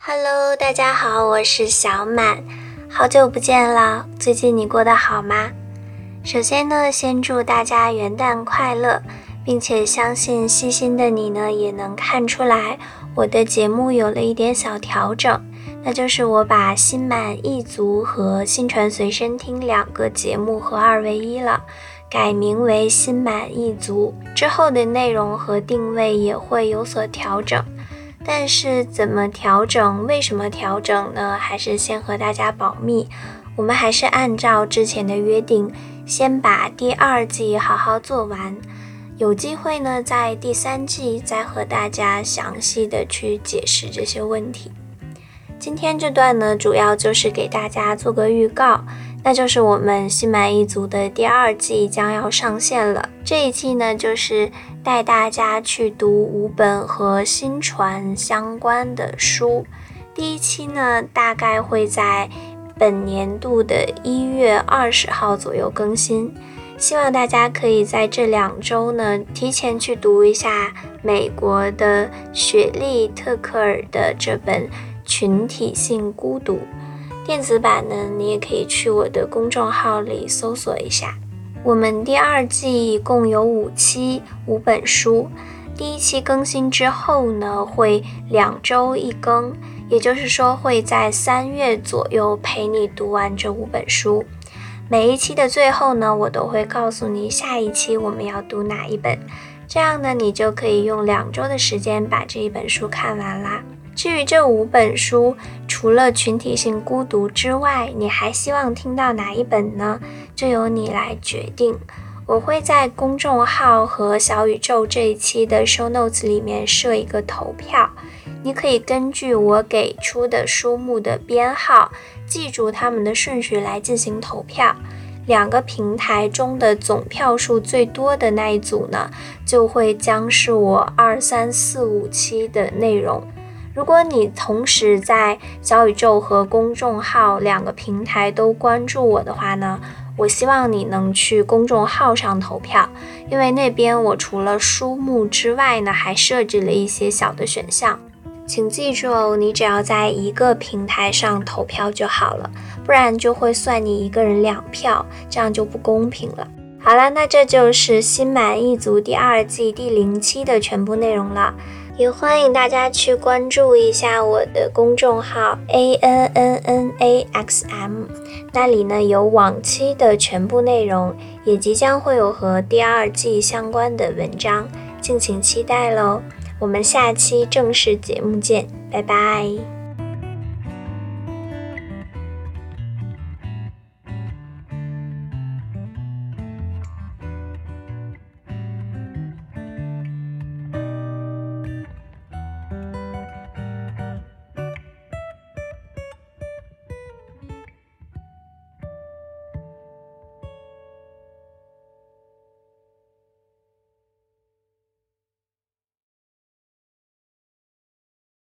Hello，大家好，我是小满，好久不见了，最近你过得好吗？首先呢，先祝大家元旦快乐，并且相信细心的你呢，也能看出来我的节目有了一点小调整，那就是我把心满意足和新传随身听两个节目合二为一了，改名为心满意足，之后的内容和定位也会有所调整。但是怎么调整？为什么调整呢？还是先和大家保密。我们还是按照之前的约定，先把第二季好好做完。有机会呢，在第三季再和大家详细的去解释这些问题。今天这段呢，主要就是给大家做个预告。那就是我们心满意足的第二季将要上线了。这一季呢，就是带大家去读五本和新传相关的书。第一期呢，大概会在本年度的一月二十号左右更新。希望大家可以在这两周呢，提前去读一下美国的雪莉·特克尔的这本《群体性孤独》。电子版呢，你也可以去我的公众号里搜索一下。我们第二季共有五期五本书，第一期更新之后呢，会两周一更，也就是说会在三月左右陪你读完这五本书。每一期的最后呢，我都会告诉你下一期我们要读哪一本，这样呢，你就可以用两周的时间把这一本书看完啦。至于这五本书，除了群体性孤独之外，你还希望听到哪一本呢？就由你来决定。我会在公众号和小宇宙这一期的 show notes 里面设一个投票，你可以根据我给出的书目的编号，记住它们的顺序来进行投票。两个平台中的总票数最多的那一组呢，就会将是我二三四五期的内容。如果你同时在小宇宙和公众号两个平台都关注我的话呢，我希望你能去公众号上投票，因为那边我除了书目之外呢，还设置了一些小的选项。请记住哦，你只要在一个平台上投票就好了，不然就会算你一个人两票，这样就不公平了。好了，那这就是心满意足第二季第零期的全部内容了。也欢迎大家去关注一下我的公众号 a n n n a x m，那里呢有往期的全部内容，也即将会有和第二季相关的文章，敬请期待喽！我们下期正式节目见，拜拜。